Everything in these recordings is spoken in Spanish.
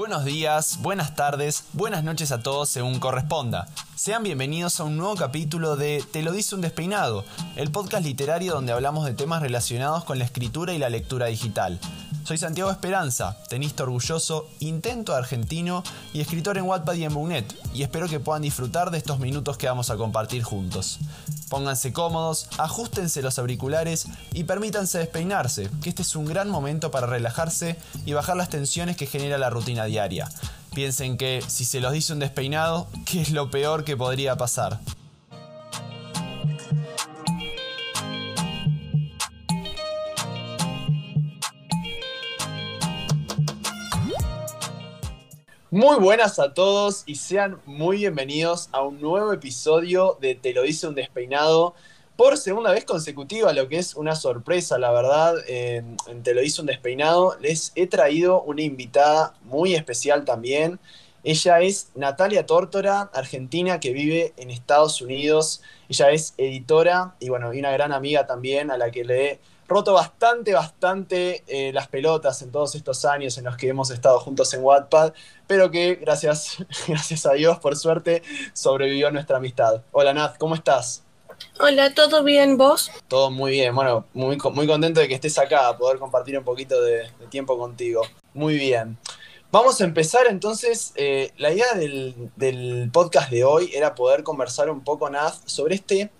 Buenos días, buenas tardes, buenas noches a todos según corresponda. Sean bienvenidos a un nuevo capítulo de Te lo dice un despeinado, el podcast literario donde hablamos de temas relacionados con la escritura y la lectura digital. Soy Santiago Esperanza, tenista orgulloso, intento argentino y escritor en Wattpad y en Bugnet, y espero que puedan disfrutar de estos minutos que vamos a compartir juntos. Pónganse cómodos, ajustense los auriculares y permítanse despeinarse, que este es un gran momento para relajarse y bajar las tensiones que genera la rutina diaria. Piensen que si se los dice un despeinado, ¿qué es lo peor que podría pasar? Muy buenas a todos y sean muy bienvenidos a un nuevo episodio de Te lo dice un despeinado por segunda vez consecutiva, lo que es una sorpresa, la verdad, en, Te lo dice un despeinado. Les he traído una invitada muy especial también. Ella es Natalia Tórtora, argentina que vive en Estados Unidos. Ella es editora y bueno, y una gran amiga también a la que le he roto bastante, bastante eh, las pelotas en todos estos años en los que hemos estado juntos en Wattpad, pero que gracias, gracias a Dios, por suerte, sobrevivió nuestra amistad. Hola Nat, ¿cómo estás? Hola, ¿todo bien vos? Todo muy bien, bueno, muy, muy contento de que estés acá, a poder compartir un poquito de, tiempo contigo. Muy bien. Vamos a empezar entonces, eh, la idea del, del, podcast de hoy era poder conversar un poco, Nat, sobre este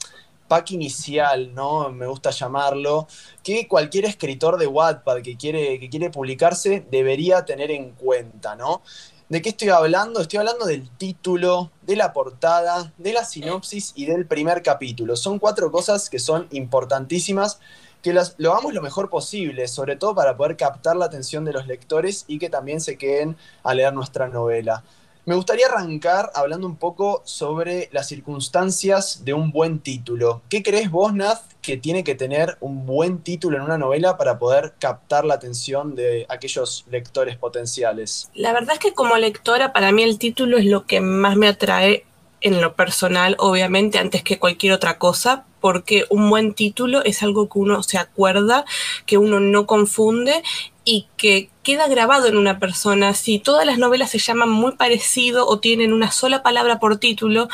pack inicial, ¿no? Me gusta llamarlo, que cualquier escritor de Wattpad que quiere, que quiere publicarse debería tener en cuenta, ¿no? ¿De qué estoy hablando? Estoy hablando del título, de la portada, de la sinopsis y del primer capítulo. Son cuatro cosas que son importantísimas, que las, lo hagamos lo mejor posible, sobre todo para poder captar la atención de los lectores y que también se queden a leer nuestra novela. Me gustaría arrancar hablando un poco sobre las circunstancias de un buen título. ¿Qué crees vos, que tiene que tener un buen título en una novela para poder captar la atención de aquellos lectores potenciales? La verdad es que como lectora, para mí el título es lo que más me atrae en lo personal, obviamente, antes que cualquier otra cosa, porque un buen título es algo que uno se acuerda, que uno no confunde y que queda grabado en una persona. Si todas las novelas se llaman muy parecido o tienen una sola palabra por título,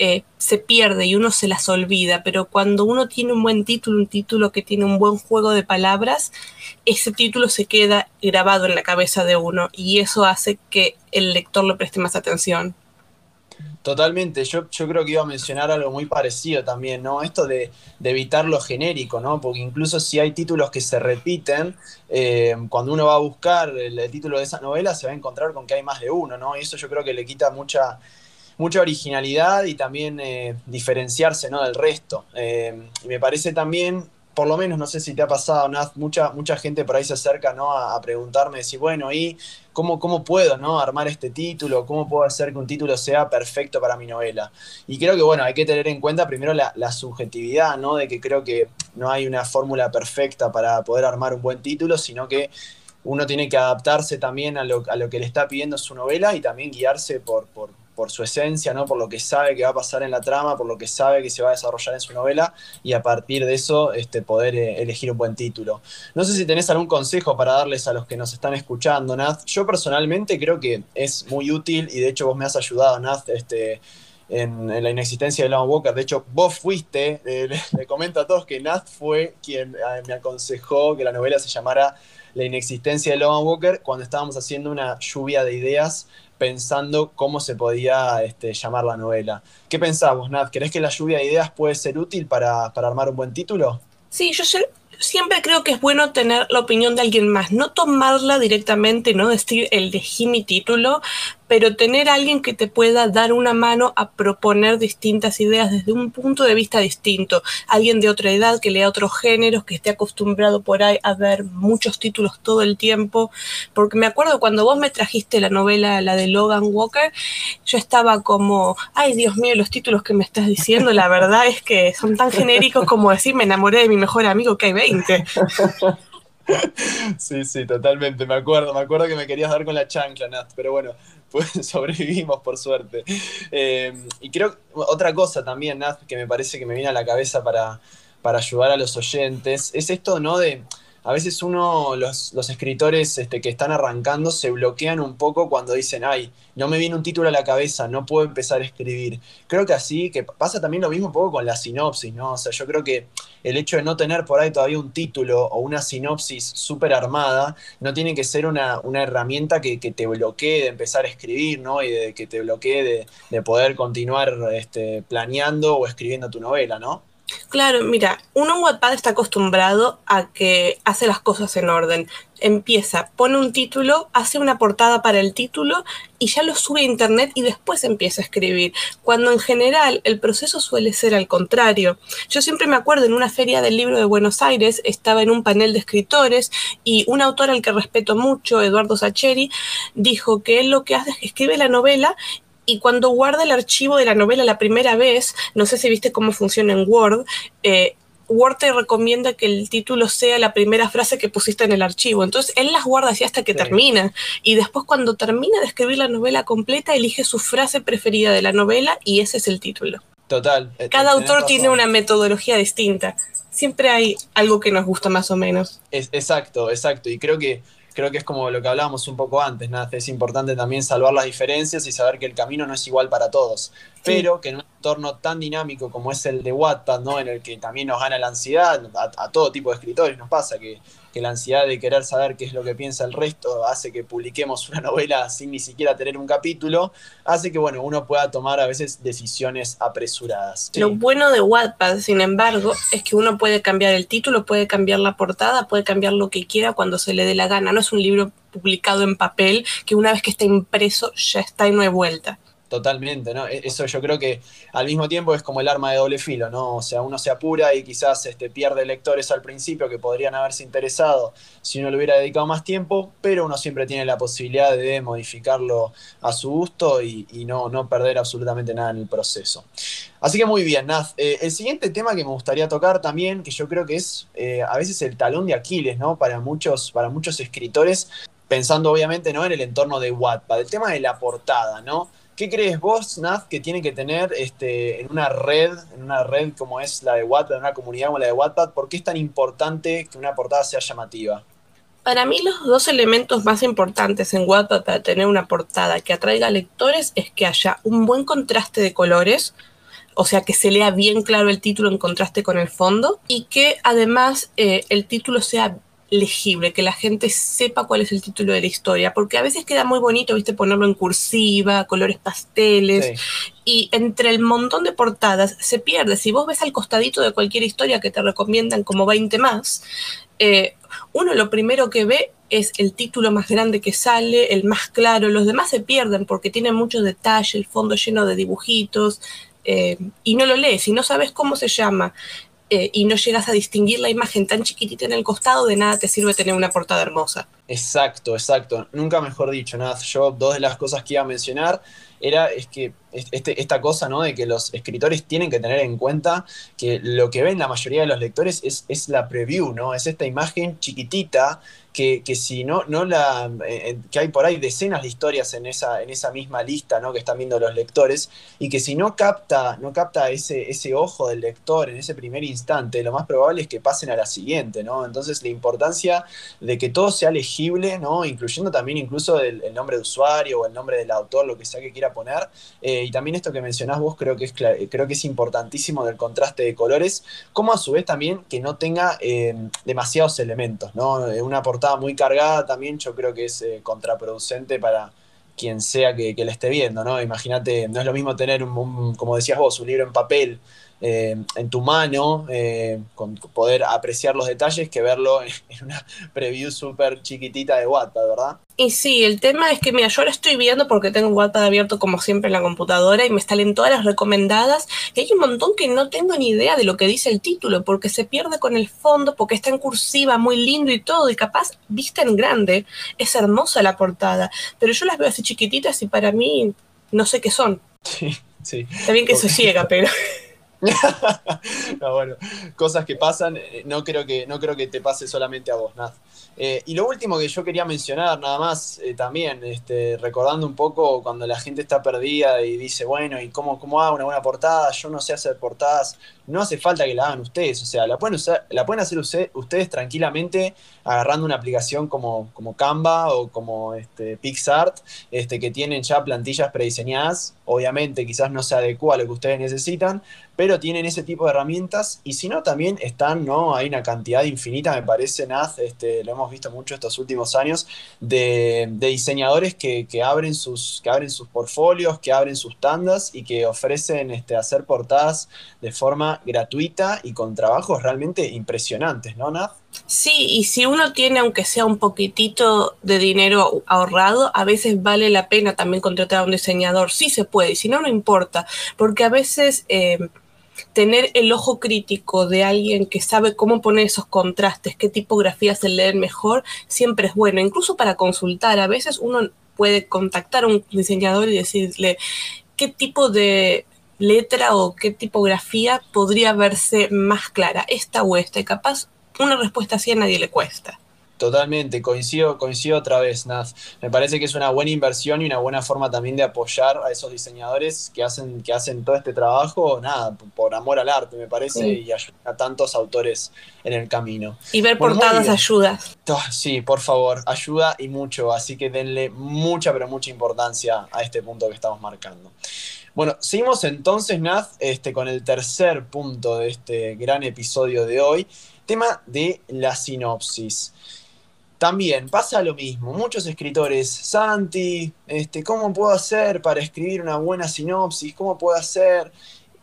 eh, se pierde y uno se las olvida, pero cuando uno tiene un buen título, un título que tiene un buen juego de palabras, ese título se queda grabado en la cabeza de uno y eso hace que el lector le preste más atención. Totalmente, yo, yo creo que iba a mencionar algo muy parecido también, ¿no? Esto de, evitar lo genérico, ¿no? Porque incluso si hay títulos que se repiten, eh, cuando uno va a buscar el, título de esa novela se va a encontrar con que hay más de uno, ¿no? Y eso yo creo que le quita mucha, mucha originalidad y también eh, diferenciarse, ¿no? Del resto. Eh, y me parece también por lo menos, no sé si te ha pasado, Nath, mucha, mucha gente por ahí se acerca ¿no? a, preguntarme si, bueno, ¿y cómo, cómo puedo ¿no? armar este título? ¿Cómo puedo hacer que un título sea perfecto para mi novela? Y creo que, bueno, hay que tener en cuenta primero la, subjetividad, ¿no? De que creo que no hay una fórmula perfecta para poder armar un buen título, sino que uno tiene que adaptarse también a lo, a lo que le está pidiendo su novela y también guiarse por, por por su esencia, ¿no? por lo que sabe que va a pasar en la trama, por lo que sabe que se va a desarrollar en su novela y a partir de eso este, poder eh, elegir un buen título. No sé si tenés algún consejo para darles a los que nos están escuchando, Nath. Yo personalmente creo que es muy útil y de hecho vos me has ayudado, Nath, este, en, la inexistencia de Long Walker. De hecho, vos fuiste, le, comento a todos que Nath fue quien eh, me aconsejó que la novela se llamara La inexistencia de Logan Walker cuando estábamos haciendo una lluvia de ideas pensando cómo se podía este, llamar la novela. ¿Qué pensamos, Nat? ¿Crees que la lluvia de ideas puede ser útil para, para armar un buen título? Sí, yo siempre creo que es bueno tener la opinión de alguien más, no tomarla directamente, no decir elegí mi título, pero tener a alguien que te pueda dar una mano a proponer distintas ideas desde un punto de vista distinto, alguien de otra edad que lea otros géneros, que esté acostumbrado por ahí a ver muchos títulos todo el tiempo, porque me acuerdo cuando vos me trajiste la novela, la de Logan Walker, yo estaba como, ay Dios mío, los títulos que me estás diciendo, la verdad es que son tan genéricos como decir me enamoré de mi mejor amigo que hay 20. Sí, sí, totalmente, me acuerdo, me acuerdo que me querías dar con la chancla, Nat, pero bueno, pues sobrevivimos por suerte. Eh, y creo otra cosa también, Nat, que me parece que me viene a la cabeza para, para ayudar a los oyentes, es esto, ¿no? De, a veces uno, los, escritores este, que están arrancando se bloquean un poco cuando dicen, ay, no me viene un título a la cabeza, no puedo empezar a escribir. Creo que así, que pasa también lo mismo un poco con la sinopsis, ¿no? O sea, yo creo que el hecho de no tener por ahí todavía un título o una sinopsis súper armada, no tiene que ser una, herramienta que, te bloquee de empezar a escribir, ¿no? Y de que te bloquee de, poder continuar este, planeando o escribiendo tu novela, ¿no? Claro, mira, uno en Wattpad está acostumbrado a que hace las cosas en orden. Empieza, pone un título, hace una portada para el título y ya lo sube a internet y después empieza a escribir. Cuando en general el proceso suele ser al contrario. Yo siempre me acuerdo en una feria del libro de Buenos Aires, estaba en un panel de escritores y un autor al que respeto mucho, Eduardo Sacheri, dijo que él lo que hace es que escribe la novela y cuando guarda el archivo de la novela la primera vez, no sé si viste cómo funciona en Word, eh, Word te recomienda que el título sea la primera frase que pusiste en el archivo. Entonces él las guarda así hasta que termina. Y después cuando termina de escribir la novela completa, elige su frase preferida de la novela y ese es el título. Total. Eh, Cada autor tiene una metodología distinta. Siempre hay algo que nos gusta más o menos. Es, exacto, exacto. Y creo que creo que es como lo que hablábamos un poco antes, es importante también salvar las diferencias y saber que el camino no es igual para todos, pero que en un entorno tan dinámico como es el de Wattpad, ¿no? en el que también nos gana la ansiedad, a todo tipo de escritores nos pasa que que la ansiedad de querer saber qué es lo que piensa el resto hace que publiquemos una novela sin ni siquiera tener un capítulo, hace que bueno, uno pueda tomar a veces decisiones apresuradas. Lo bueno de Wattpad, sin embargo, es que uno puede cambiar el título, puede cambiar la portada, puede cambiar lo que quiera cuando se le dé la gana. No es un libro publicado en papel que una vez que está impreso ya está y no hay vuelta. Totalmente, ¿no? E-, eso yo creo que al mismo tiempo es como el arma de doble filo, ¿no? O sea, uno se apura y quizás este, pierde lectores al principio que podrían haberse interesado si uno le hubiera dedicado más tiempo, pero uno siempre tiene la posibilidad de modificarlo a su gusto y, no, no perder absolutamente nada en el proceso. Así que muy bien, Naz. Eh, el siguiente tema que me gustaría tocar también, que yo creo que es eh, a veces el talón de Aquiles, ¿no? Para muchos, para muchos escritores, pensando obviamente ¿no? en el entorno de Wattpad, el tema de la portada, ¿no? ¿Qué crees vos, Naz, que tiene que tener este, en una red, en una red como es la de Wattpad, en una comunidad como la de Wattpad, por qué es tan importante que una portada sea llamativa? Para mí los dos elementos más importantes en Wattpad para tener una portada que atraiga lectores es que haya un buen contraste de colores, o sea, que se lea bien claro el título en contraste con el fondo y que además eh, el título sea legible, que la gente sepa cuál es el título de la historia, porque a veces queda muy bonito, viste, ponerlo en cursiva, colores pasteles, y entre el montón de portadas se pierde. Si vos ves al costadito de cualquier historia que te recomiendan como 20 más, eh, uno lo primero que ve es el título más grande que sale, el más claro, los demás se pierden porque tienen mucho detalle, el fondo lleno de dibujitos, eh, y no lo lees, y no sabes cómo se llama, eh, y no llegas a distinguir la imagen tan chiquitita en el costado, de nada te sirve tener una portada hermosa. Exacto, exacto. Nunca mejor dicho, nada. Yo dos de las cosas que iba a mencionar era es que este, esta cosa, ¿no? De que los escritores tienen que tener en cuenta que lo que ven la mayoría de los lectores es, es la preview, ¿no? Es esta imagen chiquitita que, si no, no la. Eh, eh, que hay por ahí decenas de historias en esa, en esa misma lista, ¿no? Que están viendo los lectores, y que si no capta, no capta ese, ese ojo del lector en ese primer instante, lo más probable es que pasen a la siguiente, ¿no? Entonces la importancia de que todo sea legible, ¿no? Incluyendo también incluso el, nombre de usuario o el nombre del autor, lo que sea que quiera poner. Eh, y también esto que mencionás vos creo que es creo que es importantísimo del contraste de colores, como a su vez también que no tenga demasiados elementos, ¿no? Una portada muy cargada también, yo creo que es eh, contraproducente para quien sea que, que, la esté viendo, ¿no? Imagínate, no es lo mismo tener, un, como decías vos, un libro en papel eh, en tu mano, eh, con poder apreciar los detalles, que verlo en, una preview súper chiquitita de Wattpad, ¿verdad? Y sí, el tema es que, mira, yo ahora estoy viendo porque tengo Wattpad abierto como siempre en la computadora y me salen todas las recomendadas y hay un montón que no tengo ni idea de lo que dice el título porque se pierde con el fondo, porque está en cursiva, muy lindo y todo y capaz vista en grande, es hermosa la portada, pero yo las veo así chiquititas y para mí no sé qué son. Sí, sí. Está bien que se ciega, pero... cosas que pasan, eh, no creo que, no creo que te pase solamente a vos, Naz. Eh, y lo último que yo quería mencionar, nada más, eh, también, este, recordando un poco cuando la gente está perdida y dice, bueno, ¿y cómo, cómo hago una buena portada? Yo no sé hacer portadas, no hace falta que la hagan ustedes, o sea, la pueden, usar, la pueden hacer ustedes tranquilamente agarrando una aplicación como, como Canva o como este, PixArt, este, que tienen ya plantillas prediseñadas, obviamente quizás no se adecua a lo que ustedes necesitan, pero tienen ese tipo de herramientas y si no también están, ¿no? Hay una cantidad infinita, me parece, Naz, este, lo hemos visto mucho estos últimos años, de, diseñadores que, abren sus, que abren sus portfolios, que abren sus tandas y que ofrecen este, hacer portadas de forma gratuita y con trabajos realmente impresionantes, ¿no, Naz? Sí, y si uno tiene, aunque sea un poquitito de dinero ahorrado, a veces vale la pena también contratar a un diseñador. Sí se puede, si no, no importa, porque a veces... Eh, tener el ojo crítico de alguien que sabe cómo poner esos contrastes, qué tipografías se leen mejor, siempre es bueno. Incluso para consultar, a veces uno puede contactar a un diseñador y decirle qué tipo de letra o qué tipografía podría verse más clara, esta o esta, y capaz una respuesta así a nadie le cuesta. Totalmente, coincido, coincido otra vez, Naz. Me parece que es una buena inversión y una buena forma también de apoyar a esos diseñadores que hacen, que hacen todo este trabajo, nada, por amor al arte, me parece, y ayuda a tantos autores en el camino. Y ver portadas ayuda. Ah, sí, por favor, ayuda y mucho, así que denle mucha, pero mucha importancia a este punto que estamos marcando. Bueno, seguimos entonces, Naz, este, con el tercer punto de este gran episodio de hoy, tema de la sinopsis. También pasa lo mismo, muchos escritores, Santi, este, ¿cómo puedo hacer para escribir una buena sinopsis? ¿Cómo puedo hacer?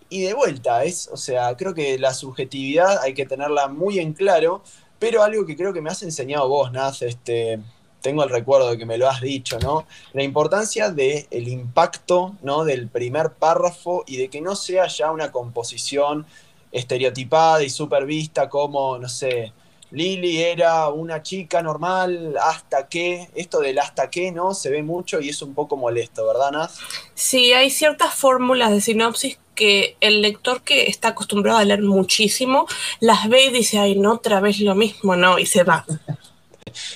Y de vuelta, es, o sea, creo que la subjetividad hay que tenerla muy en claro, pero algo que creo que me has enseñado vos, Naz, este, tengo el recuerdo de que me lo has dicho, ¿no? La importancia del el impacto, ¿no? Del primer párrafo y de que no sea ya una composición estereotipada y supervista como, no sé, Lili era una chica normal hasta que, esto del hasta que, ¿no? Se ve mucho y es un poco molesto, ¿verdad, Naz? Sí, hay ciertas fórmulas de sinopsis que el lector que está acostumbrado a leer muchísimo las ve y dice, ay, no, otra vez lo mismo, no, y se va.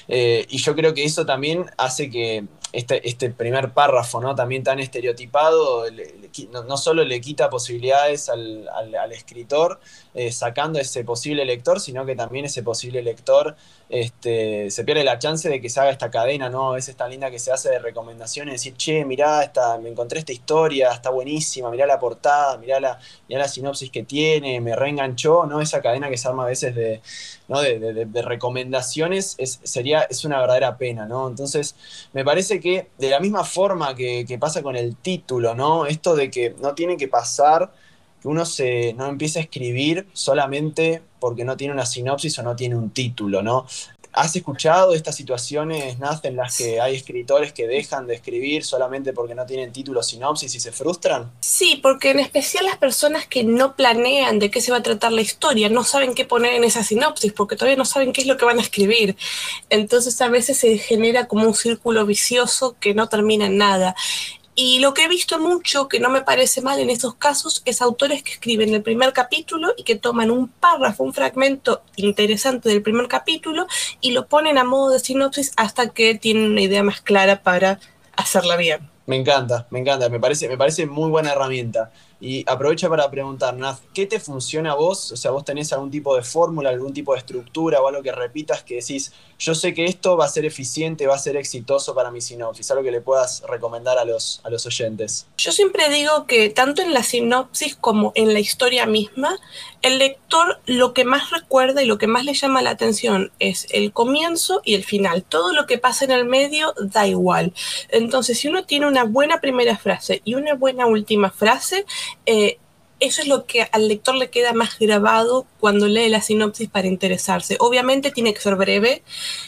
Eh, y yo creo que eso también hace que este, este primer párrafo, ¿no? También tan estereotipado, no, solo le quita posibilidades al, escritor eh, sacando ese posible lector, sino que también ese posible lector este, se pierde la chance de que se haga esta cadena, ¿no? A veces tan linda que se hace de recomendaciones, decir, che, mirá, me encontré esta historia, está buenísima, mirá la portada, mirá la, la sinopsis que tiene, me reenganchó, ¿no? Esa cadena que se arma a veces de, de, recomendaciones es, sería, es una verdadera pena, ¿no? Entonces, me parece que de la misma forma que, que pasa con el título, ¿no? Esto de que no tiene que pasar que uno se, no empiece a escribir solamente porque no tiene una sinopsis o no tiene un título, ¿no? ¿Has escuchado estas situaciones, Naz, en las que hay escritores que dejan de escribir solamente porque no tienen título sinopsis y se frustran? Sí, porque en especial las personas que no planean de qué se va a tratar la historia, no saben qué poner en esa sinopsis porque todavía no saben qué es lo que van a escribir. Entonces a veces se genera como un círculo vicioso que no termina en nada. Y lo que he visto mucho, que no me parece mal en estos casos, es autores que escriben el primer capítulo y que toman un párrafo, un fragmento interesante del primer capítulo y lo ponen a modo de sinopsis hasta que tienen una idea más clara para hacerla bien. Me encanta, me encanta, me parece, me parece muy buena herramienta. Y aprovecha para preguntar, Naz, ¿qué te funciona a vos? O sea, vos tenés algún tipo de fórmula, algún tipo de estructura o algo que repitas que decís, yo sé que esto va a ser eficiente, va a ser exitoso para mi sinopsis, algo que le puedas recomendar a los, a los oyentes. Yo siempre digo que tanto en la sinopsis como en la historia misma, el lector lo que más recuerda y lo que más le llama la atención es el comienzo y el final. Todo lo que pasa en el medio da igual. Entonces, si uno tiene una buena primera frase y una buena última frase, eh, eso es lo que al lector le queda más grabado cuando lee la sinopsis para interesarse. Obviamente tiene que ser breve,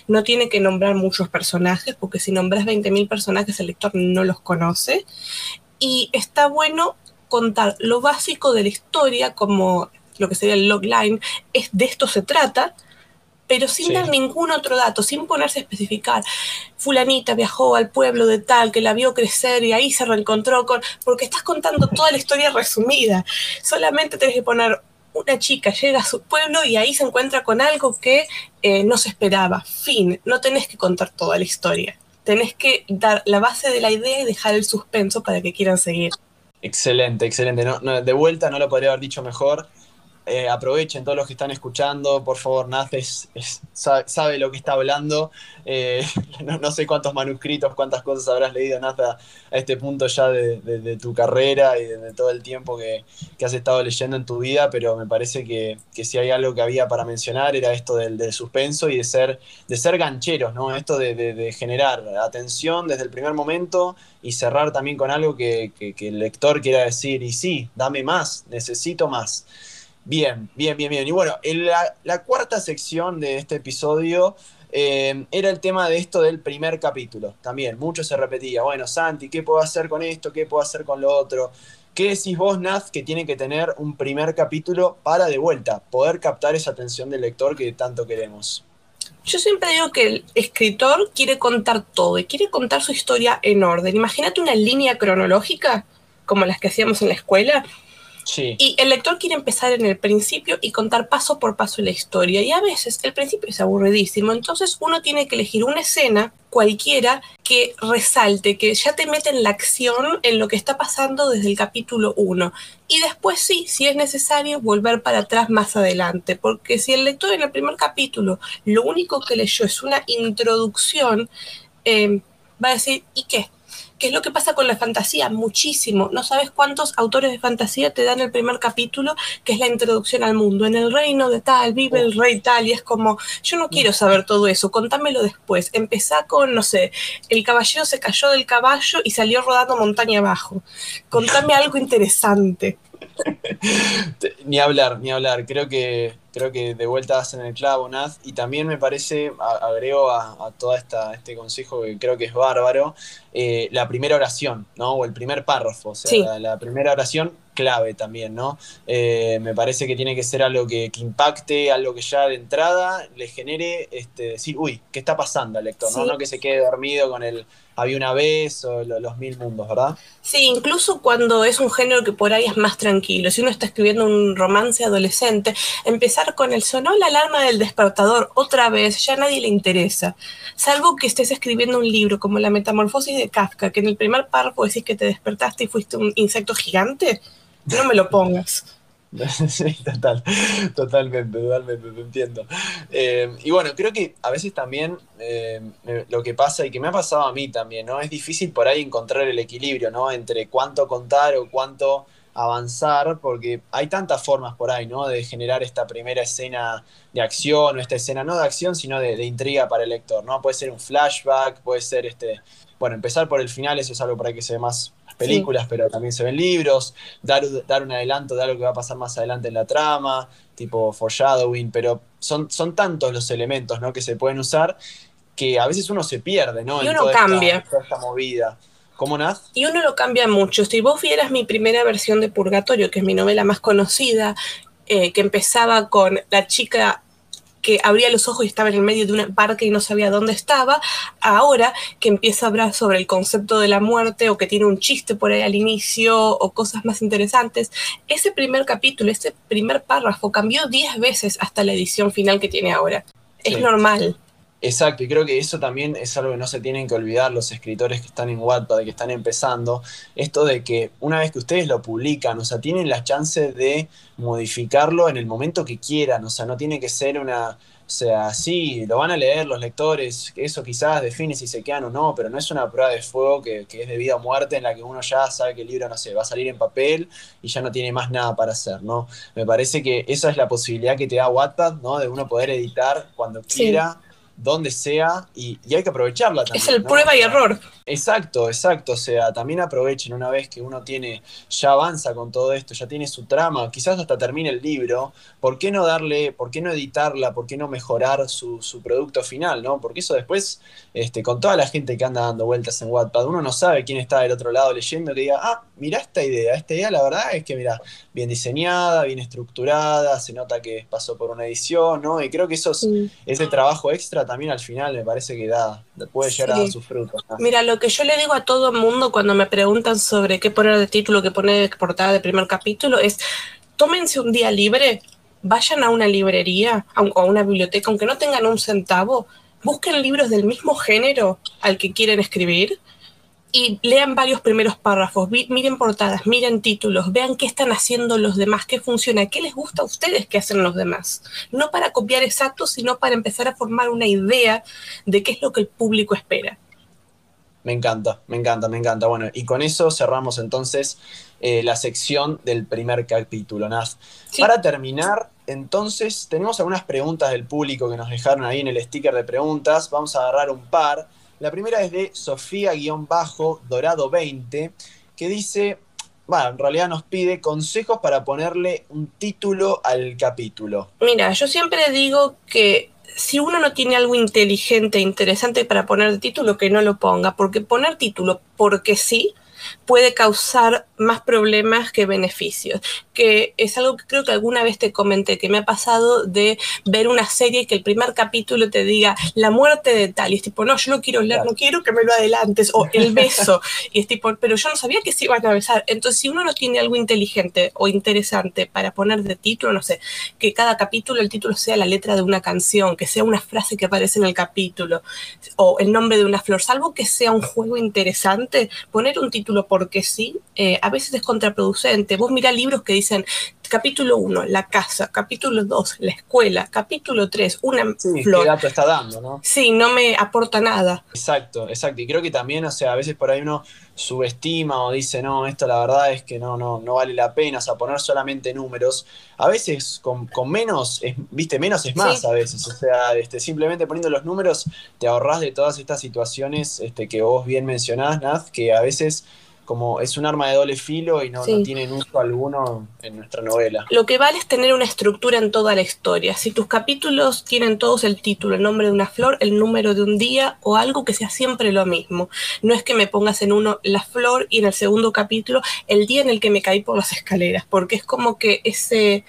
no tiene que nombrar muchos personajes, porque si nombras 20.000 personajes el lector no los conoce. Y está bueno contar lo básico de la historia, como lo que sería el logline, es de esto se trata, pero sin dar ningún otro dato, sin ponerse a especificar. Fulanita viajó al pueblo de tal, que la vio crecer y ahí se reencontró con, porque estás contando toda la historia resumida. Solamente tenés que poner una chica llega a su pueblo y ahí se encuentra con algo que eh, no se esperaba. Fin, no tenés que contar toda la historia. Tenés que dar la base de la idea y dejar el suspenso para que quieran seguir. Excelente, excelente. de vuelta no lo podría haber dicho mejor. Eh, aprovechen todos los que están escuchando, por favor, Naz sabe, lo que está hablando. Eh, no, sé cuántos manuscritos, cuántas cosas habrás leído, Naz, a, este punto ya de, tu carrera y de, todo el tiempo que, has estado leyendo en tu vida, pero me parece que, si hay algo que había para mencionar era esto del, suspenso y de ser, de ser gancheros, ¿no? Esto de, generar atención desde el primer momento y cerrar también con algo que, que el lector quiera decir, y sí, dame más, necesito más. Bien, bien, bien, bien. Y bueno, la, cuarta sección de este episodio eh, era el tema de esto del primer capítulo. También, mucho se repetía. Bueno, Santi, ¿qué puedo hacer con esto? ¿Qué puedo hacer con lo otro? ¿Qué decís vos, Naz, que tiene que tener un primer capítulo para de vuelta poder captar esa atención del lector que tanto queremos? Yo siempre digo que el escritor quiere contar todo y quiere contar su historia en orden. Imagínate una línea cronológica como las que hacíamos en la escuela y el lector quiere empezar en el principio y contar paso por paso la historia. Y a veces el principio es aburridísimo. Entonces uno tiene que elegir una escena cualquiera que resalte, que ya te mete en la acción en lo que está pasando desde el capítulo 1. Y después sí, si es necesario, volver para atrás más adelante. Porque si el lector en el primer capítulo lo único que leyó es una introducción, eh, va a decir, ¿y qué? ¿Qué es lo que pasa con la fantasía? Muchísimo. No sabes cuántos autores de fantasía te dan el primer capítulo, que es la introducción al mundo. En el reino de tal, vive el rey tal, y es como, yo no quiero saber todo eso, contámelo después. Empezá con, no sé, el caballero se cayó del caballo y salió rodando montaña abajo. Contame algo interesante. ni hablar, ni hablar. Creo que, creo que de vuelta en el clavo, Naz. Y también me parece, agrego a, a todo este consejo que creo que es bárbaro, eh, la primera oración, ¿no? O el primer párrafo. O sea, la, primera oración clave también, ¿no? Eh, me parece que tiene que ser algo que, impacte, algo que ya de entrada le genere este, decir, uy, ¿qué está pasando al lector? ¿no? no que se quede dormido con el había una vez o los mil mundos, ¿verdad? Sí, incluso cuando es un género que por ahí es más tranquilo. Si uno está escribiendo un romance adolescente, empezar con el sonó la alarma del despertador otra vez, ya a nadie le interesa. Salvo que estés escribiendo un libro como La Metamorfosis de Kafka, que en el primer párrafo decís que te despertaste y fuiste un insecto gigante. No me lo pongas. sí, total, totalmente, totalmente, te entiendo. Eh, y bueno, creo que a veces también eh, lo que pasa, y que me ha pasado a mí también, ¿no? Es difícil por ahí encontrar el equilibrio, ¿no? Entre cuánto contar o cuánto avanzar, porque hay tantas formas por ahí, ¿no? De generar esta primera escena de acción, o esta escena no de acción, sino de, intriga para el lector, ¿no? Puede ser un flashback, puede ser este. Bueno, empezar por el final, eso es algo para que se ve más películas, pero también se ven libros, dar, dar un adelanto de algo que va a pasar más adelante en la trama, tipo foreshadowing, pero son, son tantos los elementos ¿no? que se pueden usar que a veces uno se pierde, ¿no? Y uno cambia. toda esta movida. ¿Cómo Naz? Y uno lo cambia mucho. Si vos vieras mi primera versión de Purgatorio, que es mi novela más conocida, eh, que empezaba con la chica que abría los ojos y estaba en el medio de un parque y no sabía dónde estaba, ahora que empieza a hablar sobre el concepto de la muerte o que tiene un chiste por ahí al inicio o cosas más interesantes, ese primer capítulo, ese primer párrafo cambió 10 veces hasta la edición final que tiene ahora. Es normal. Exacto, y creo que eso también es algo que no se tienen que olvidar los escritores que están en Wattpad, que están empezando, esto de que una vez que ustedes lo publican, o sea, tienen la chance de modificarlo en el momento que quieran, o sea, no tiene que ser una, o sea, sí, lo van a leer los lectores, eso quizás define si se quedan o no, pero no es una prueba de fuego que, que, es de vida o muerte en la que uno ya sabe que el libro, no sé, va a salir en papel y ya no tiene más nada para hacer, ¿no? Me parece que esa es la posibilidad que te da Wattpad, ¿no? De uno poder editar cuando quiera donde sea y, hay que aprovecharla también. Es el prueba y error. Exacto, exacto. O sea, también aprovechen una vez que uno tiene, ya avanza con todo esto, ya tiene su trama, quizás hasta termine el libro, ¿por qué no darle, por qué no editarla, por qué no mejorar su, producto final, ¿no? Porque eso después, este, con toda la gente que anda dando vueltas en Wattpad, uno no sabe quién está del otro lado leyendo que diga, ah, mira esta idea, esta idea la verdad es que, mira, bien diseñada, bien estructurada, se nota que pasó por una edición, ¿no? Y creo que eso ese trabajo extra también al final me parece que da, puede llegar a dar sus frutos. Mira, lo que yo le digo a todo el mundo cuando me preguntan sobre qué poner de título, qué poner de portada de primer capítulo es, tómense un día libre, vayan a una librería o a una biblioteca, aunque no tengan un centavo, busquen libros del mismo género al que quieren escribir y lean varios primeros párrafos, miren portadas, miren títulos, vean qué están haciendo los demás, qué funciona, qué les gusta a ustedes que hacen los demás. No para copiar exacto, sino para empezar a formar una idea de qué es lo que el público espera. Me encanta, me encanta, me encanta. Bueno, y con eso cerramos entonces eh, la sección del primer capítulo, Naz. Para terminar, entonces, tenemos algunas preguntas del público que nos dejaron ahí en el sticker de preguntas. Vamos a agarrar un par. La primera es de Sofía-Dorado20, que dice, bueno, en realidad nos pide consejos para ponerle un título al capítulo. Mira, yo siempre digo que si uno no tiene algo inteligente e interesante para poner título, que no lo ponga, porque poner título porque sí puede causar más problemas que beneficios. Que es algo que creo que alguna vez te comenté, que me ha pasado de ver una serie que el primer capítulo te diga la muerte de tal, y es tipo, no, yo no quiero leer, no quiero que me lo adelantes, o el beso, y es tipo, pero yo no sabía que se iban a besar. Entonces, si uno no tiene algo inteligente o interesante para poner de título, no sé, que cada capítulo el título sea la letra de una canción, que sea una frase que aparece en el capítulo, o el nombre de una flor, salvo que sea un juego interesante, poner un título porque sí, eh, a veces es contraproducente. Vos mirá libros que dicen capítulo 1, la casa, capítulo 2, la escuela, capítulo 3, una sí, flor. ¿Qué dato está dando, no? Sí, no me aporta nada. Exacto, exacto. Y creo que también, o sea, a veces por ahí uno subestima o dice, no, esto la verdad es que no, no, no vale la pena, o sea, poner solamente números. A veces con, menos, es, viste, menos es más a veces. O sea, este, simplemente poniendo los números te ahorrás de todas estas situaciones este, que vos bien mencionás, Naz, que a veces como es un arma de doble filo y no, no, tienen uso alguno en nuestra novela. Lo que vale es tener una estructura en toda la historia. Si tus capítulos tienen todos el título, el nombre de una flor, el número de un día o algo que sea siempre lo mismo. No es que me pongas en uno la flor y en el segundo capítulo el día en el que me caí por las escaleras, porque es como que ese,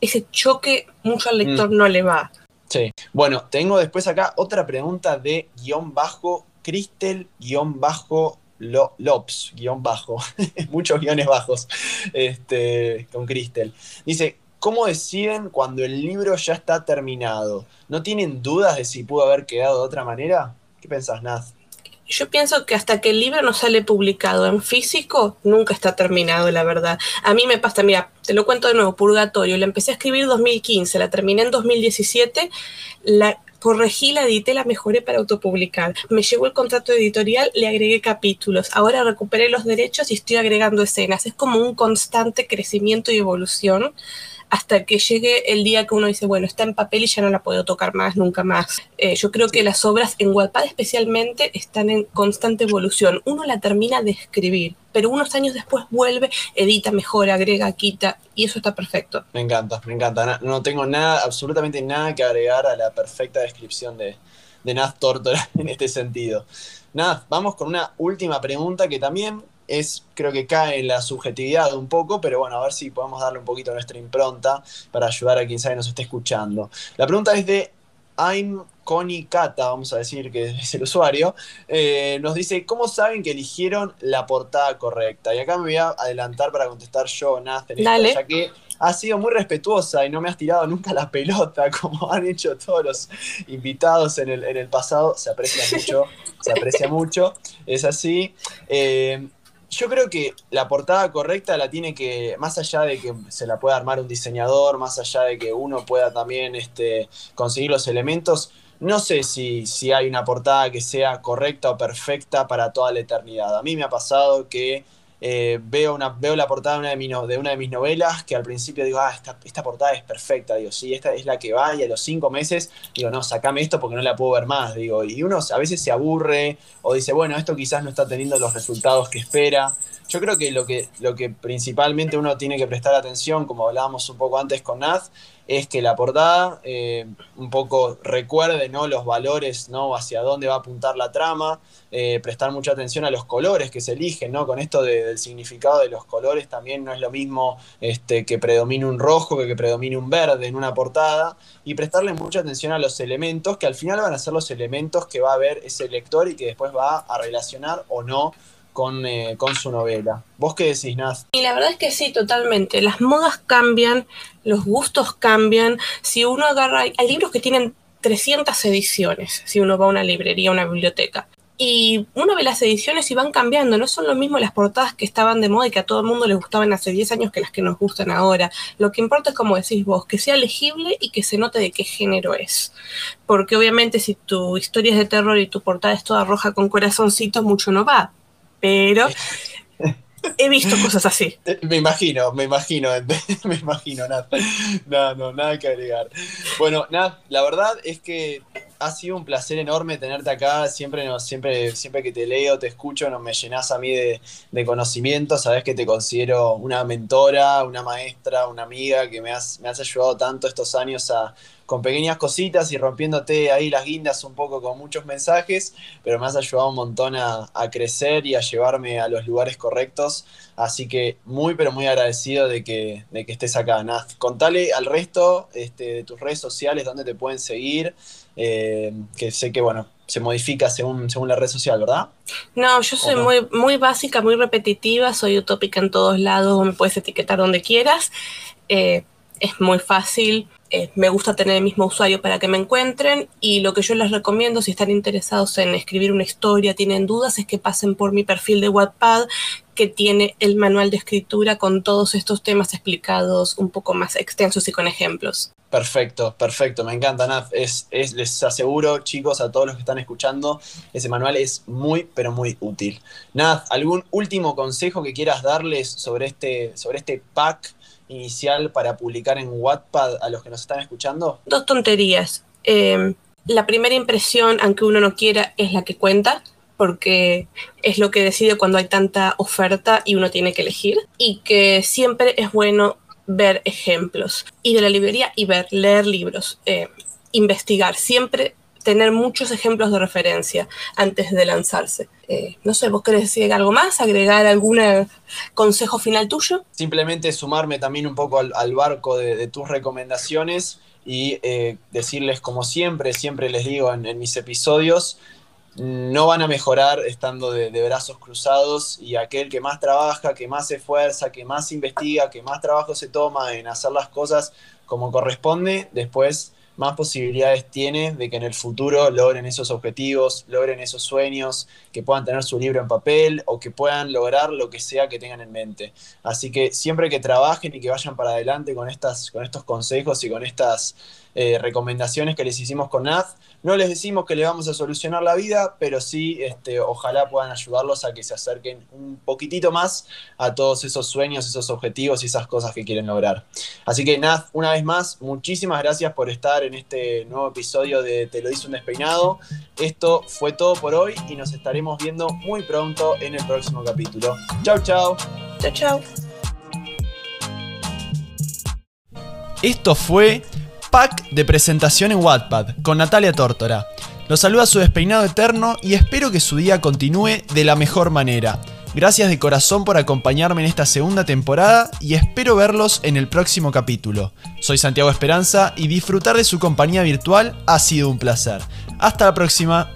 ese choque mucho al lector mm. no le va. Sí. Bueno, tengo después acá otra pregunta de guion bajo, Cristel guion bajo Lops, guion bajo, muchos guiones bajos, este, con Cristel. Dice, ¿cómo deciden cuando el libro ya está terminado? ¿No tienen dudas de si pudo haber quedado de otra manera? ¿Qué pensás, Naz? Yo pienso que hasta que el libro no sale publicado en físico, nunca está terminado, la verdad. A mí me pasa, mira, te lo cuento de nuevo, Purgatorio, la empecé a escribir en 2015, la terminé en 2017, la corregí, la edité, la mejoré para autopublicar. Me llegó el contrato editorial, le agregué capítulos. Ahora recuperé los derechos y estoy agregando escenas. Es como un constante crecimiento y evolución hasta que llegue el día que uno dice, bueno, está en papel y ya no la puedo tocar más, nunca más. Eh, yo creo que las obras en Wattpad especialmente están en constante evolución. Uno la termina de escribir, pero unos años después vuelve, edita, mejora, agrega, quita, y eso está perfecto. Me encanta, me encanta. No tengo nada, absolutamente nada que agregar a la perfecta descripción de, de Naz Tortora en este sentido. Nada, vamos con una última pregunta que también es, creo que cae en la subjetividad un poco, pero bueno, a ver si podemos darle un poquito nuestra impronta para ayudar a quien sabe nos esté escuchando. La pregunta es de I'm Connie Kata, vamos a decir que es el usuario, eh, nos dice, ¿cómo saben que eligieron la portada correcta? Y acá me voy a adelantar para contestar yo, Nathan, ya que ha sido muy respetuosa y no me has tirado nunca la pelota como han hecho todos los invitados en el, en el pasado. Se aprecia mucho, se aprecia mucho, es así. Eh, yo creo que la portada correcta la tiene que, más allá de que se la pueda armar un diseñador, más allá de que uno pueda también este, conseguir los elementos, no sé si, si hay una portada que sea correcta o perfecta para toda la eternidad. A mí me ha pasado que eh, veo, una, veo la portada de una de, mis, de una de mis novelas que al principio digo, ah, esta, esta, portada es perfecta, digo, sí, esta es la que va y a los cinco meses digo, no, sacame esto porque no la puedo ver más, digo, y uno a veces se aburre o dice, bueno, esto quizás no está teniendo los resultados que espera. Yo creo que lo que, lo que principalmente uno tiene que prestar atención, como hablábamos un poco antes con Naz, es que la portada eh, un poco recuerde ¿no? los valores, ¿no? hacia dónde va a apuntar la trama, eh, prestar mucha atención a los colores que se eligen, ¿no? con esto del significado de los colores también no es lo mismo este, que predomine un rojo que que predomine un verde en una portada, y prestarle mucha atención a los elementos, que al final van a ser los elementos que va a ver ese lector y que después va a relacionar o no con, eh, con su novela. ¿Vos qué decís, Naz? Y la verdad es que sí, totalmente. Las modas cambian, los gustos cambian. Si uno agarra, hay libros que tienen 300 ediciones, si uno va a una librería, a una biblioteca. Y uno ve las ediciones y van cambiando, no son lo mismo las portadas que estaban de moda y que a todo el mundo le gustaban hace 10 años que las que nos gustan ahora. Lo que importa es, como decís vos, que sea legible y que se note de qué género es. Porque obviamente si tu historia es de terror y tu portada es toda roja con corazoncitos, mucho no va pero he visto cosas así. Me imagino, me imagino, me imagino, nada, no, no, nada que agregar. Bueno, nada, la verdad es que ha sido un placer enorme tenerte acá. Siempre, siempre, siempre que te leo, te escucho, no, me llenas a mí de, de conocimiento. Sabes que te considero una mentora, una maestra, una amiga que me has, me has ayudado tanto estos años a, con pequeñas cositas y rompiéndote ahí las guindas un poco con muchos mensajes, pero me has ayudado un montón a, crecer y a llevarme a los lugares correctos. Así que muy, pero muy agradecido de que, de que estés acá, Naz. Contale al resto este, de tus redes sociales dónde te pueden seguir, eh, que sé que, bueno, se modifica según, según la red social, ¿verdad? No, yo soy muy, muy básica, muy repetitiva, soy utópica en todos lados, me puedes etiquetar donde quieras. Eh, es muy fácil. Eh, me gusta tener el mismo usuario para que me encuentren y lo que yo les recomiendo si están interesados en escribir una historia, tienen dudas, es que pasen por mi perfil de Wattpad que tiene el manual de escritura con todos estos temas explicados un poco más extensos y con ejemplos. Perfecto, perfecto, me encanta, Naf. Es, es, les aseguro, chicos, a todos los que están escuchando, ese manual es muy, pero muy útil. Naf, ¿algún último consejo que quieras darles sobre este, sobre este pack inicial para publicar en Wattpad a los que nos están escuchando? Dos tonterías. Eh, la primera impresión, aunque uno no quiera, es la que cuenta, porque es lo que decide cuando hay tanta oferta y uno tiene que elegir. Y que siempre es bueno ver ejemplos. Ir a la librería y ver, leer libros, eh, investigar. Siempre tener muchos ejemplos de referencia antes de lanzarse. Eh, no sé, ¿vos querés decir algo más? ¿Agregar algún consejo final tuyo? Simplemente sumarme también un poco al, barco de, tus recomendaciones y eh, decirles, como siempre, siempre les digo en, mis episodios, no van a mejorar estando de, de, brazos cruzados y aquel que más trabaja, que más se esfuerza, que más investiga, que más trabajo se toma en hacer las cosas como corresponde, después más posibilidades tiene de que en el futuro logren esos objetivos, logren esos sueños, que puedan tener su libro en papel o que puedan lograr lo que sea que tengan en mente. Así que siempre que trabajen y que vayan para adelante con, estas, con estos consejos y con estas eh, recomendaciones que les hicimos con Naz. No les decimos que le vamos a solucionar la vida, pero sí, este, ojalá puedan ayudarlos a que se acerquen un poquitito más a todos esos sueños, esos objetivos y esas cosas que quieren lograr. Así que Naz, una vez más, muchísimas gracias por estar en este nuevo episodio de Te lo hice un despeinado. Esto fue todo por hoy y nos estaremos viendo muy pronto en el próximo capítulo. Chau, chau. Chau, chau. Esto fue pack de presentación en Wattpad con Natalia Tórtora. Los saluda su despeinado eterno y espero que su día continúe de la mejor manera. Gracias de corazón por acompañarme en esta segunda temporada y espero verlos en el próximo capítulo. Soy Santiago Esperanza y disfrutar de su compañía virtual ha sido un placer. Hasta la próxima.